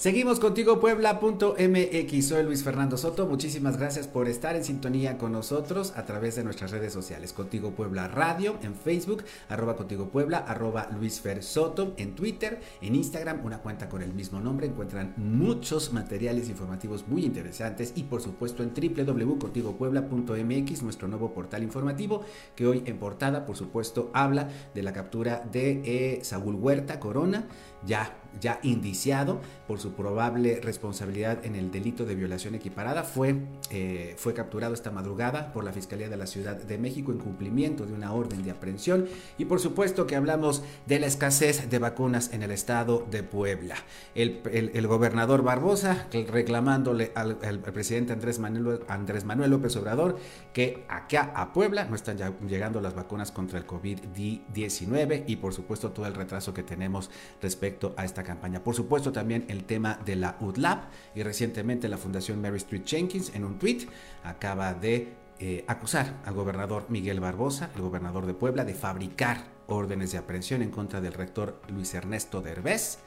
Seguimos contigo Puebla.mx. Soy Luis Fernando Soto. Muchísimas gracias por estar en sintonía con nosotros a través de nuestras redes sociales. Contigo Puebla Radio en Facebook, arroba Contigo Puebla, arroba Luis Fer Soto en Twitter, en Instagram, una cuenta con el mismo nombre. Encuentran muchos materiales informativos muy interesantes y por supuesto en www.contigopuebla.mx, nuestro nuevo portal informativo que hoy en portada, por supuesto, habla de la captura de eh, Saúl Huerta Corona ya, ya indiciado por su probable responsabilidad en el delito de violación equiparada, fue, eh, fue capturado esta madrugada por la Fiscalía de la Ciudad de México en cumplimiento de una orden de aprehensión y por supuesto que hablamos de la escasez de vacunas en el estado de Puebla. El, gobernador Barbosa reclamándole al, presidente Andrés Manuel, Andrés Manuel López Obrador que acá a Puebla no están llegando las vacunas contra el COVID-19 y por supuesto todo el retraso que tenemos respecto a esta campaña. Por supuesto también el tema de la UDLAB y recientemente la Fundación Mary Street Jenkins en un tweet acaba de eh, acusar al gobernador Miguel Barbosa, el gobernador de Puebla, de fabricar órdenes de aprehensión en contra del rector Luis Ernesto Derbez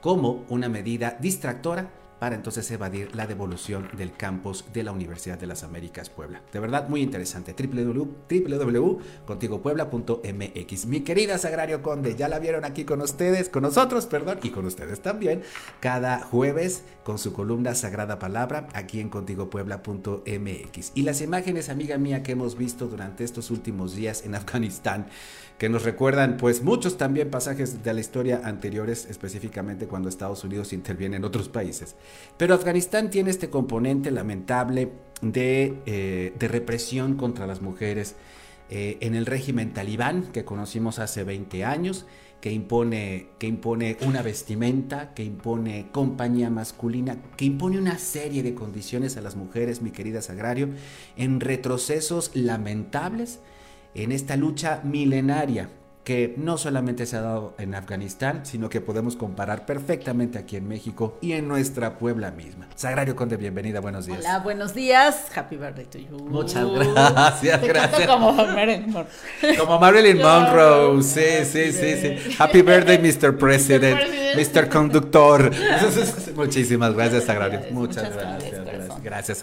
como una medida distractora para entonces evadir la devolución del campus de la Universidad de las Américas Puebla. De verdad, muy interesante. www.contigopuebla.mx. Mi querida Sagrario Conde, ya la vieron aquí con ustedes, con nosotros, perdón, y con ustedes también, cada jueves con su columna Sagrada Palabra aquí en contigopuebla.mx. Y las imágenes, amiga mía, que hemos visto durante estos últimos días en Afganistán, que nos recuerdan pues muchos también pasajes de la historia anteriores, específicamente cuando Estados Unidos interviene en otros países. Pero Afganistán tiene este componente lamentable de, eh, represión contra las mujeres eh, en el régimen talibán que conocimos hace 20 años, que impone, que impone una vestimenta, que impone compañía masculina, que impone una serie de condiciones a las mujeres, mi querida Sagrario, en retrocesos lamentables en esta lucha milenaria que no solamente se ha dado en Afganistán, sino que podemos comparar perfectamente aquí en México y en nuestra Puebla misma. Sagrario Conde, bienvenida, buenos días. Hola, buenos días. Happy birthday to you. Muchas gracias, gracias. Como Marilyn Monroe. Como Marilyn Monroe, sí, sí, sí, sí. Happy birthday, Mr. President, Mr. Conductor. Muchísimas gracias, Sagrario. Muchas, gracias. Gracias,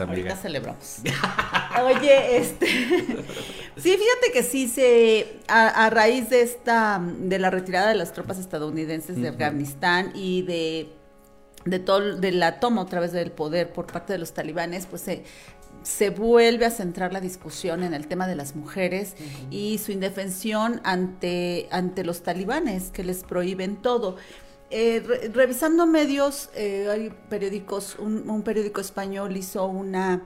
amiga. Ahorita celebramos. Oye, este. sí, fíjate que sí se. A, raíz de esta. de la retirada de las tropas estadounidenses de Afganistán y de. de todo. de la toma otra vez del poder por parte de los talibanes, pues se. se vuelve a centrar la discusión en el tema de las mujeres y su indefensión ante, ante los talibanes que les prohíben todo. Eh, revisando medios, eh, hay periódicos, un, periódico español hizo una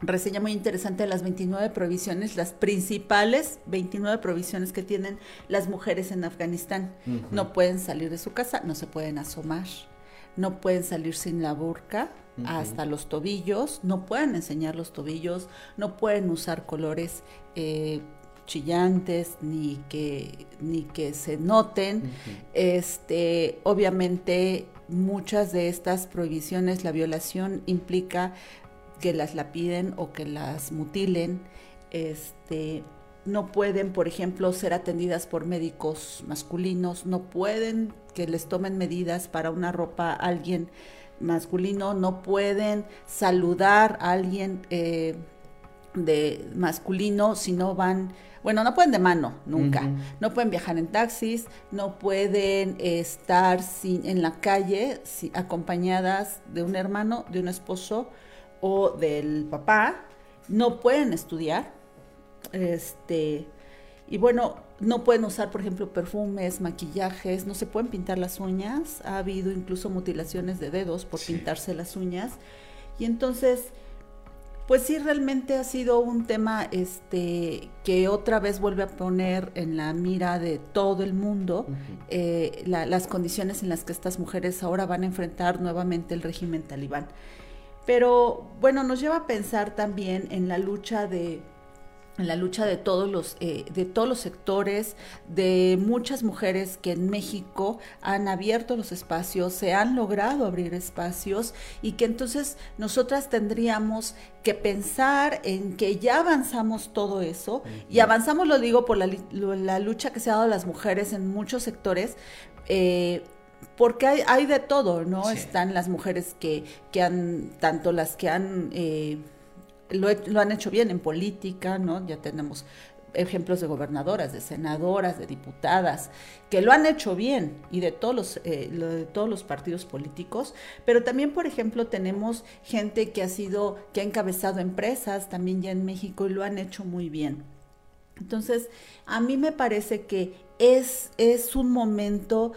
reseña muy interesante de las 29 provisiones, las principales 29 provisiones que tienen las mujeres en Afganistán. No pueden salir de su casa, no se pueden asomar, no pueden salir sin la burka hasta los tobillos, no pueden enseñar los tobillos, no pueden usar colores eh, chillantes ni que ni que se noten. Este obviamente muchas de estas prohibiciones la violación implica que las lapiden o que las mutilen. Este no pueden, por ejemplo, ser atendidas por médicos masculinos, no pueden que les tomen medidas para una ropa a alguien masculino, no pueden saludar a alguien eh, de masculino si no van bueno, no pueden de mano, nunca. No pueden viajar en taxis, no pueden estar sin, en la calle acompañadas de un hermano, de un esposo o del papá. No pueden estudiar. Este, y bueno, no pueden usar, por ejemplo, perfumes, maquillajes, no se pueden pintar las uñas. Ha habido incluso mutilaciones de dedos por pintarse las uñas. Y entonces pues sí, realmente ha sido un tema este, que otra vez vuelve a poner en la mira de todo el mundo eh, las condiciones en las que estas mujeres ahora van a enfrentar nuevamente el régimen talibán. Pero bueno, nos lleva a pensar también en la lucha de en la lucha de todos los eh, de todos los sectores de muchas mujeres que en México han abierto los espacios se han logrado abrir espacios y que entonces nosotras tendríamos que pensar en que ya avanzamos todo eso. Y avanzamos lo digo por la, la, lucha que se ha dado a las mujeres en muchos sectores eh, porque hay, hay, de todo, ¿no? Están las mujeres que, que han, tanto las que han eh, lo, han hecho bien en política, ¿no? Ya tenemos ejemplos de gobernadoras, de senadoras, de diputadas, que lo han hecho bien y de todos los, eh, de todos los partidos políticos, pero también, por ejemplo, tenemos gente que ha sido, que ha encabezado empresas también ya en México y lo han hecho muy bien. Entonces, a mí me parece que es, es un momento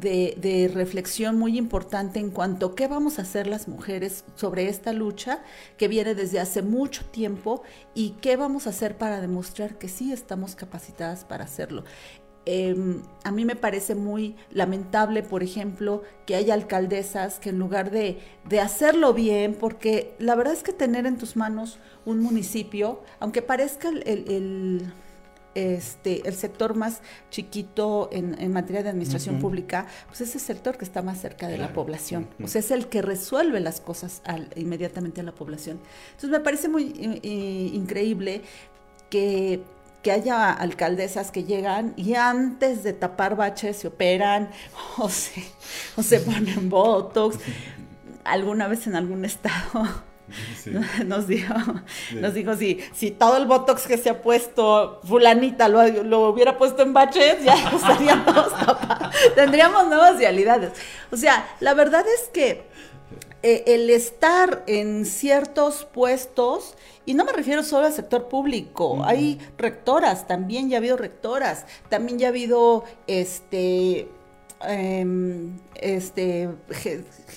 de, reflexión muy importante en cuanto a qué vamos a hacer las mujeres sobre esta lucha que viene desde hace mucho tiempo y qué vamos a hacer para demostrar que sí estamos capacitadas para hacerlo. Em, a mí me parece muy lamentable, por ejemplo, que haya alcaldesas que en lugar de, hacerlo bien, porque la verdad es que tener en tus manos un municipio, aunque parezca el este, el sector más chiquito en, materia de administración pública, pues es el sector que está más cerca de la población. O sea, es el que resuelve las cosas inmediatamente a la población. Entonces me parece muy increíble que que haya alcaldesas que llegan y antes de tapar baches se operan o se, o se ponen botox. Alguna vez en algún estado Nos dijo, nos dijo si, si todo el botox que se ha puesto fulanita lo, lo hubiera puesto en baches, ya estaríamos tendríamos nuevas realidades. O sea, la verdad es que eh, el estar en ciertos puestos, y no me refiero solo al sector público, hay rectoras, también ya ha habido rectoras, también ya ha habido este Em, este,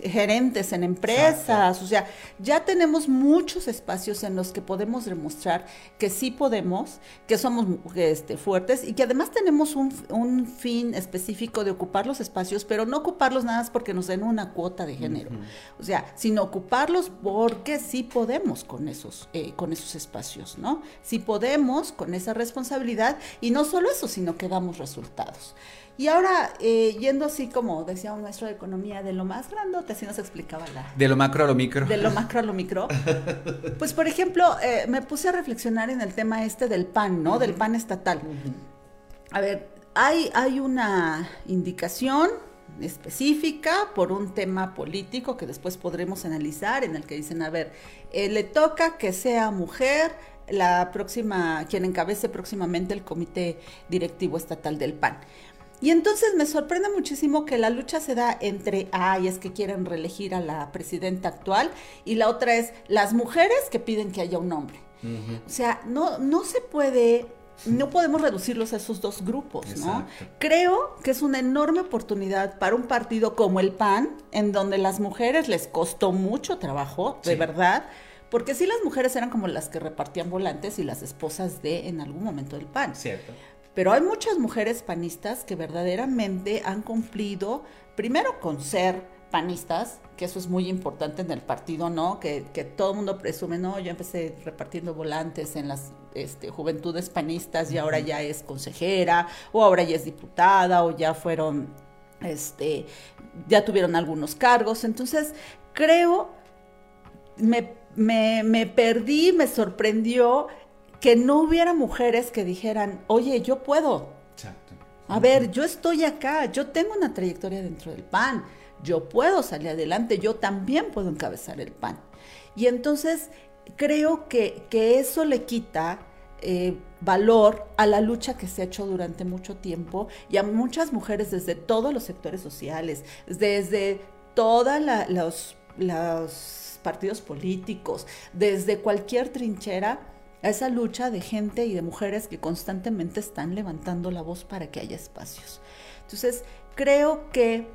gerentes en empresas, o sea, ya tenemos muchos espacios en los que podemos demostrar que sí podemos, que somos este, fuertes y que además tenemos un, fin específico de ocupar los espacios, pero no ocuparlos nada más porque nos den una cuota de género, o sea, sino ocuparlos porque sí podemos con esos, eh, con esos espacios, ¿no? Sí podemos con esa responsabilidad y no solo eso, sino que damos resultados. Y ahora, eh, yendo así como decía un maestro de economía, de lo más grandote, así nos explicaba la... De lo macro a lo micro. De lo macro a lo micro. pues, por ejemplo, eh, me puse a reflexionar en el tema este del PAN, ¿no? Del PAN estatal. A ver, hay, hay una indicación específica por un tema político que después podremos analizar, en el que dicen, a ver, eh, le toca que sea mujer la próxima, quien encabece próximamente el comité directivo estatal del PAN. Y entonces me sorprende muchísimo que la lucha se da entre, ay, es que quieren reelegir a la presidenta actual, y la otra es las mujeres que piden que haya un hombre. O sea, no, no se puede, no podemos reducirlos a esos dos grupos, ¿no? Creo que es una enorme oportunidad para un partido como el PAN, en donde las mujeres les costó mucho trabajo, de verdad, porque sí las mujeres eran como las que repartían volantes y las esposas de en algún momento del PAN. Cierto. Pero hay muchas mujeres panistas que verdaderamente han cumplido, primero con ser panistas, que eso es muy importante en el partido, ¿no? Que, todo el mundo presume, no, yo empecé repartiendo volantes en las este, juventudes panistas y ahora ya es consejera, o ahora ya es diputada, o ya fueron, este, ya tuvieron algunos cargos. Entonces, creo, me, me, me perdí, me sorprendió que no hubiera mujeres que dijeran, oye, yo puedo. Exacto. A ver, yo estoy acá, yo tengo una trayectoria dentro del PAN, yo puedo salir adelante, yo también puedo encabezar el PAN. Y entonces creo que, que eso le quita eh, valor a la lucha que se ha hecho durante mucho tiempo y a muchas mujeres desde todos los sectores sociales, desde todos los, los partidos políticos, desde cualquier trinchera a esa lucha de gente y de mujeres que constantemente están levantando la voz para que haya espacios. Entonces, creo que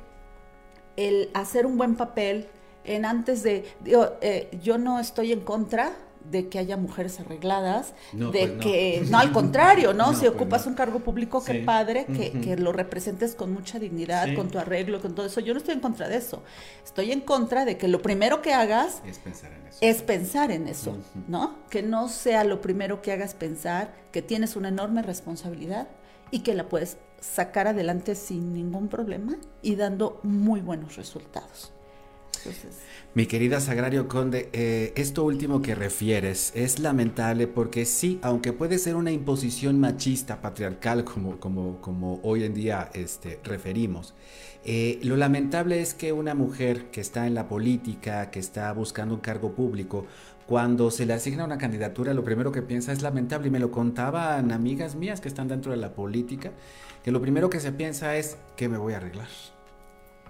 el hacer un buen papel en antes de, eh, yo no estoy en contra de que haya mujeres arregladas, No, de pues que, no, al contrario, ¿no? No, si pues ocupas un cargo público, qué Sí. padre que, que lo representes con mucha dignidad, Sí. con tu arreglo, con todo eso. Yo no estoy en contra de eso. Estoy en contra de que lo primero que hagas Es pensar en eso. es pensar en eso, Ujú. ¿no? Que no sea lo primero que hagas pensar que tienes una enorme responsabilidad y que la puedes sacar adelante sin ningún problema y dando muy buenos resultados. Mi querida Sagrario Conde, eh, esto último que refieres es lamentable porque sí, aunque puede ser una imposición machista, patriarcal, como, como, como hoy en día este, referimos, eh, lo lamentable es que una mujer que está en la política, que está buscando un cargo público, cuando se le asigna una candidatura, lo primero que piensa es lamentable, y me lo contaban amigas mías que están dentro de la política, que lo primero que se piensa es que me voy a arreglar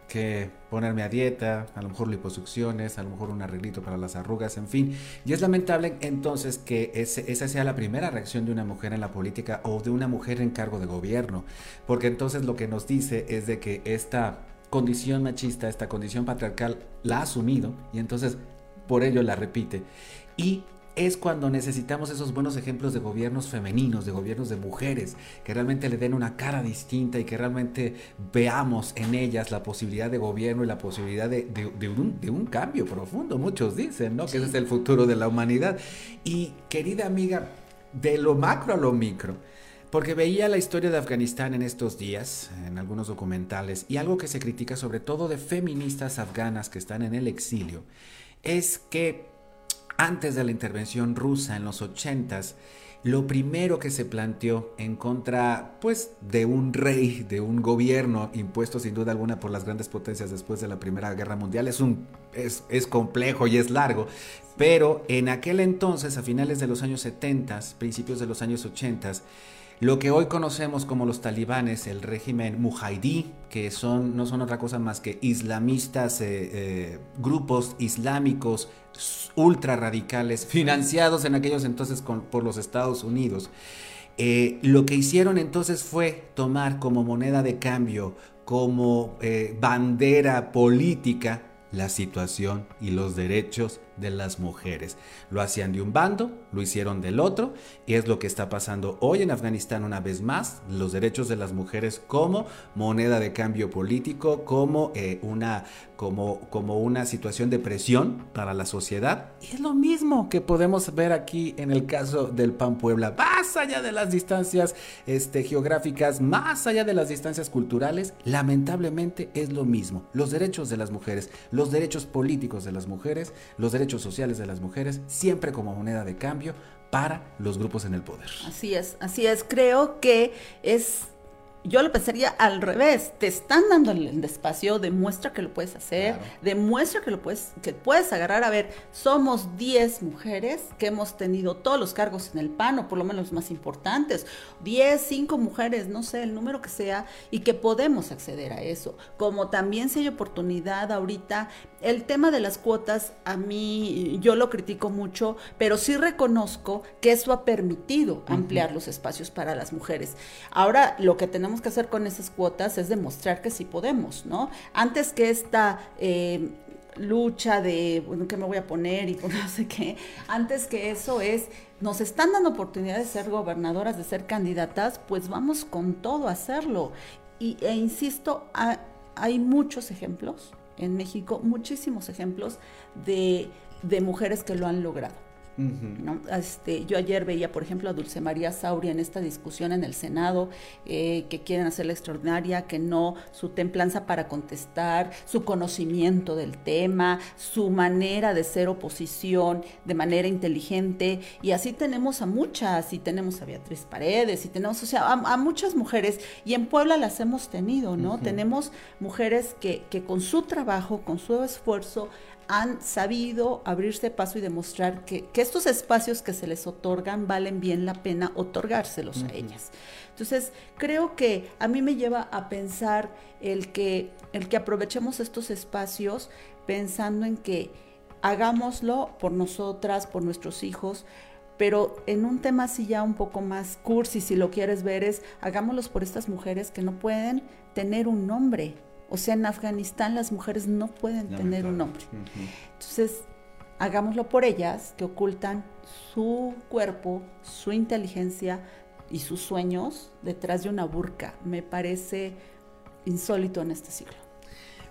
que ponerme a dieta, a lo mejor liposucciones, a lo mejor un arreglito para las arrugas, en fin. Y es lamentable entonces que esa sea la primera reacción de una mujer en la política o de una mujer en cargo de gobierno, porque entonces lo que nos dice es de que esta condición machista, esta condición patriarcal la ha asumido y entonces por ello la repite. Y es cuando necesitamos esos buenos ejemplos de gobiernos femeninos, de gobiernos de mujeres, que realmente le den una cara distinta y que realmente veamos en ellas la posibilidad de gobierno y la posibilidad de, de- de un, de un cambio profundo. Muchos dicen, ¿no? Que ese es el futuro de la humanidad. Y querida amiga, de lo macro a lo micro. Porque veía la historia de Afganistán en estos días, en algunos documentales, y algo que se critica sobre todo de feministas afganas que están en el exilio, es que antes de la intervención rusa en los 80s, lo primero que se planteó en contra, pues, de un rey, de un gobierno impuesto sin duda alguna por las grandes potencias después de la Primera Guerra Mundial, es un es, es complejo y es largo, pero en aquel entonces, a finales de los años 70, principios de los años 80, lo que hoy conocemos como los talibanes, el régimen mujahidí, que son, no son otra cosa más que islamistas, eh, eh, grupos islámicos ultra radicales, financiados en aquellos entonces por los Estados Unidos. Eh, lo que hicieron entonces fue tomar como moneda de cambio, como bandera política, la situación y los derechos de las mujeres. Lo hacían de un bando, lo hicieron del otro, y es lo que está pasando hoy en Afganistán una vez más, los derechos de las mujeres como moneda de cambio político, como, eh, una, como, como una situación de presión para la sociedad. Y es lo mismo que podemos ver aquí en el caso del PAN Puebla, más allá de las distancias este, geográficas, más allá de las distancias culturales, lamentablemente es lo mismo. Los derechos de las mujeres, los derechos políticos de las mujeres, los derechos sociales de las mujeres, siempre como moneda de cambio para los grupos en el poder. Así es, así es. Creo que es, yo lo pensaría al revés. Te están dando el, el espacio, demuestra que lo puedes hacer, Claro. demuestra que lo puedes, que puedes agarrar. A ver, somos 10 mujeres que hemos tenido todos los cargos en el PAN, o por lo menos los más importantes. 10, 5 mujeres, no sé, el número que sea, y que podemos acceder a eso. Como también si hay oportunidad ahorita, el tema de las cuotas, a mí, yo lo critico mucho, pero sí reconozco que eso ha permitido ampliar los espacios para las mujeres. Ahora, lo que tenemos que hacer con esas cuotas es demostrar que sí podemos, ¿no? Antes que esta... eh, lucha de, bueno, ¿qué me voy a poner? Y no sé qué. Antes que eso es, nos están dando oportunidad de ser gobernadoras, de ser candidatas, pues vamos con todo a hacerlo. Y, e insisto, ha- hay muchos ejemplos en México, muchísimos ejemplos de, de mujeres que lo han logrado. ¿No? Este, yo ayer veía, por ejemplo, a Dulce María Sauria en esta discusión en el Senado, eh, que quieren hacerla extraordinaria, que no, su templanza para contestar, su conocimiento del tema, su manera de ser oposición de manera inteligente, y así tenemos a muchas, y tenemos a Beatriz Paredes, y tenemos, o sea, a, a muchas mujeres, y en Puebla las hemos tenido, ¿no? Tenemos mujeres que, que con su trabajo, con su esfuerzo, han sabido abrirse paso y demostrar que, que estos espacios que se les otorgan valen bien la pena otorgárselos a ellas. Entonces, creo que a mí me lleva a pensar el que, el que aprovechemos estos espacios pensando en que hagámoslo por nosotras, por nuestros hijos, pero en un tema así ya un poco más cursi, si lo quieres ver, es hagámoslos por estas mujeres que no pueden tener un nombre. O sea, en Afganistán las mujeres no pueden tener un nombre. Ujú. Entonces, hagámoslo por ellas que ocultan su cuerpo, su inteligencia y sus sueños detrás de una burka. Me parece insólito en este siglo.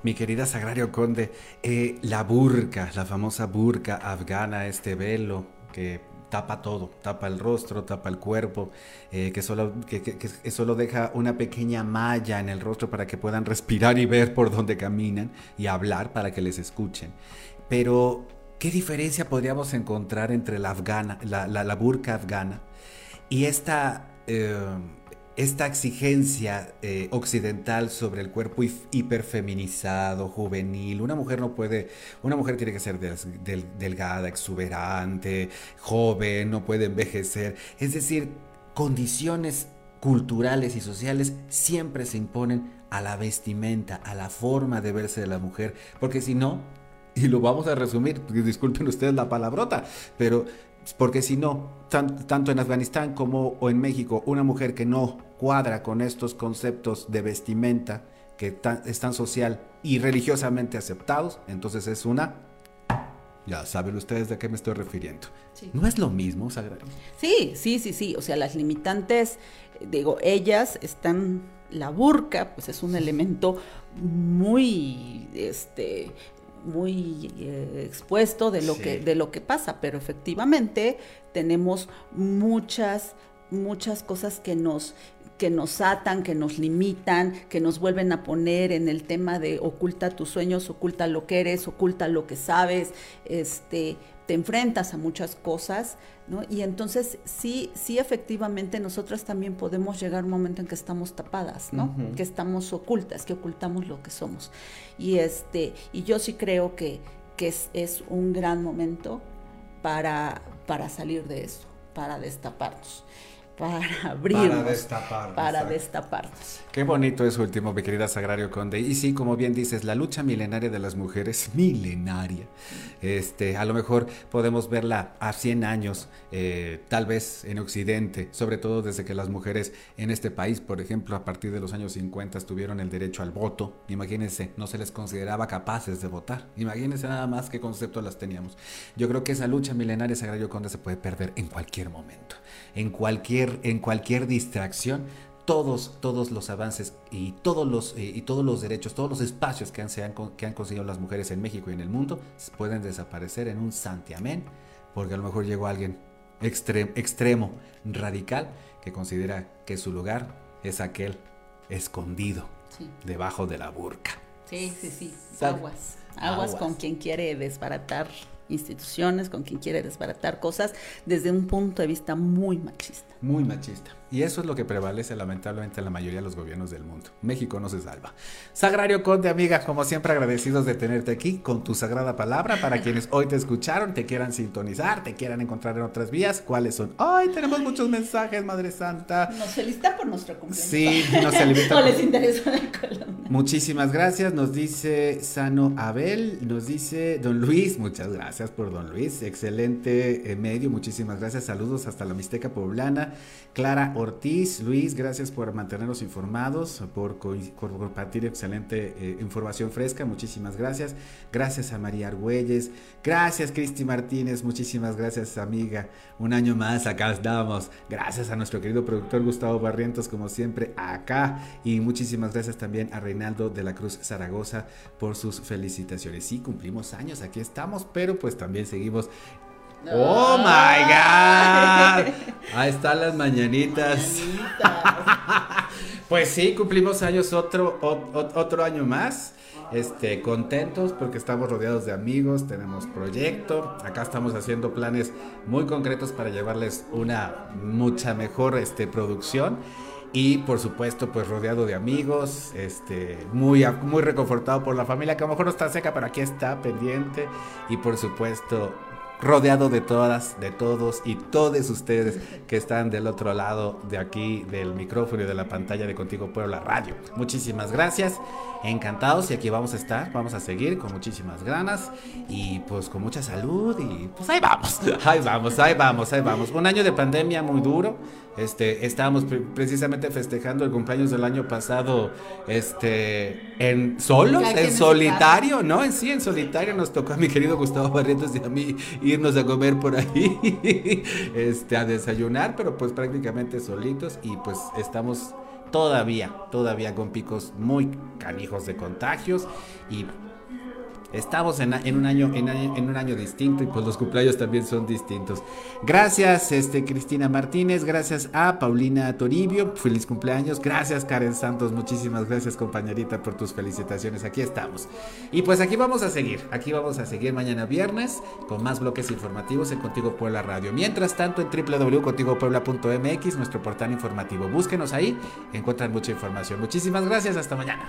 Mi querida Sagrario Conde, eh, la burka, la famosa burka afgana, este velo que tapa todo, tapa el rostro, tapa el cuerpo, eh, que, solo, que, solo deja una pequeña malla en el rostro para que puedan respirar y ver por dónde caminan y hablar para que les escuchen. Pero, ¿qué diferencia podríamos encontrar entre la afgana, la, burka afgana y esta... Eh, esta exigencia eh, occidental sobre el cuerpo hiperfeminizado, juvenil. Una mujer no puede, una mujer tiene que ser delgada, exuberante, joven, no puede envejecer. Es decir, condiciones culturales y sociales siempre se imponen a la vestimenta, a la forma de verse de la mujer, porque si no, y lo vamos a resumir, disculpen ustedes la palabrota, pero porque si no, tanto en Afganistán como o en México, una mujer que no cuadra con estos conceptos de vestimenta que están social y religiosamente aceptados, entonces es una... Ya saben ustedes de qué me estoy refiriendo. No es lo mismo, Sagrario. Sí, sí, sí, sí. O sea, las limitantes, digo, ellas están la burka, pues es un elemento muy este muy eh, expuesto de lo que de lo que pasa, pero efectivamente tenemos muchas muchas cosas que nos que nos atan, que nos limitan, que nos vuelven a poner en el tema de oculta tus sueños, oculta lo que eres, oculta lo que sabes, este, te enfrentas a muchas cosas, ¿no? Y entonces sí, sí efectivamente nosotras también podemos llegar a un momento en que estamos tapadas, ¿no? Que estamos ocultas, que ocultamos lo que somos. Y este, y yo sí creo que, que es, es un gran momento para, para salir de eso, para destaparnos para abrirnos. Para destaparnos. Para destaparnos. Qué bonito es último, mi querida Sagrario Conde. Y sí, como bien dices, la lucha milenaria de las mujeres, milenaria. Este, a lo mejor podemos verla a 100 años, eh, tal vez en Occidente, sobre todo desde que las mujeres en este país, por ejemplo, a partir de los años 50 tuvieron el derecho al voto. Imagínense, no se les consideraba capaces de votar. Imagínense nada más qué concepto las teníamos. Yo creo que esa lucha milenaria, Sagrario Conde, se puede perder en cualquier momento en cualquier, en cualquier distracción, todos, todos los avances y todos los, eh, y todos los derechos, todos los espacios que han, que han conseguido las mujeres en México y en el mundo pueden desaparecer en un santiamén, porque a lo mejor llegó alguien extremo, radical, que considera que su lugar es aquel escondido debajo de la burca. Sí, sí, sí. Aguas. Aguas con quien quiere desbaratar instituciones, con quien quiere desbaratar cosas desde un punto de vista muy machista. Muy machista. Y eso es lo que prevalece lamentablemente en la mayoría de los gobiernos del mundo. México no se salva. Sagrario Conde, amiga, como siempre agradecidos de tenerte aquí con tu sagrada palabra para quienes hoy te escucharon, te quieran sintonizar, te quieran encontrar en otras vías. ¿Cuáles son? Ay, tenemos muchos mensajes, Madre Santa. Nos felicitan por nuestro cumpleaños. Sí, nos felicitan. o les interesa la. Muchísimas gracias. Nos dice Sano Abel, nos dice Don Luis, muchas gracias por Don Luis. Excelente eh, medio, muchísimas gracias. Saludos hasta la Mixteca Poblana. Clara Ortiz, Luis, gracias por mantenernos informados, por, compartir excelente eh, información fresca, muchísimas gracias. Gracias a María Argüelles, gracias Cristi Martínez, muchísimas gracias amiga. Un año más, acá estamos. Gracias a nuestro querido productor Gustavo Barrientos, como siempre, acá. Y muchísimas gracias también a Reinaldo de la Cruz Zaragoza por sus felicitaciones. Sí, cumplimos años, aquí estamos, pero pues también seguimos Oh my God. Ahí están las mañanitas. pues sí, cumplimos años otro, otro año más. Este, contentos porque estamos rodeados de amigos, tenemos proyecto, acá estamos haciendo planes muy concretos para llevarles una mucha mejor este, producción y por supuesto pues rodeado de amigos, este, muy, muy reconfortado por la familia que a lo mejor no está seca, pero aquí está pendiente y por supuesto rodeado de todas, de todos y todos ustedes que están del otro lado de aquí del micrófono y de la pantalla de Contigo Puebla Radio. Muchísimas gracias, encantados y aquí vamos a estar, vamos a seguir con muchísimas ganas y pues con mucha salud y pues ahí vamos, ahí vamos, ahí vamos, ahí vamos. Un año de pandemia muy duro. Este, estábamos precisamente festejando el cumpleaños del año pasado, este, en solos, en solitario, ¿no? En sí, en solitario nos tocó a mi querido Gustavo Barrientos y a mí irnos a comer por ahí, este, a desayunar, pero pues prácticamente solitos y pues estamos todavía, todavía con picos muy canijos de contagios y Estamos en, un año, en, un año distinto y pues los cumpleaños también son distintos. Gracias, este, Cristina Martínez, gracias a Paulina Toribio, feliz cumpleaños. Gracias, Karen Santos, muchísimas gracias, compañerita, por tus felicitaciones. Aquí estamos. Y pues aquí vamos a seguir, aquí vamos a seguir mañana viernes con más bloques informativos en Contigo Puebla Radio. Mientras tanto, en www.contigopuebla.mx, nuestro portal informativo. Búsquenos ahí, encuentran mucha información. Muchísimas gracias, hasta mañana.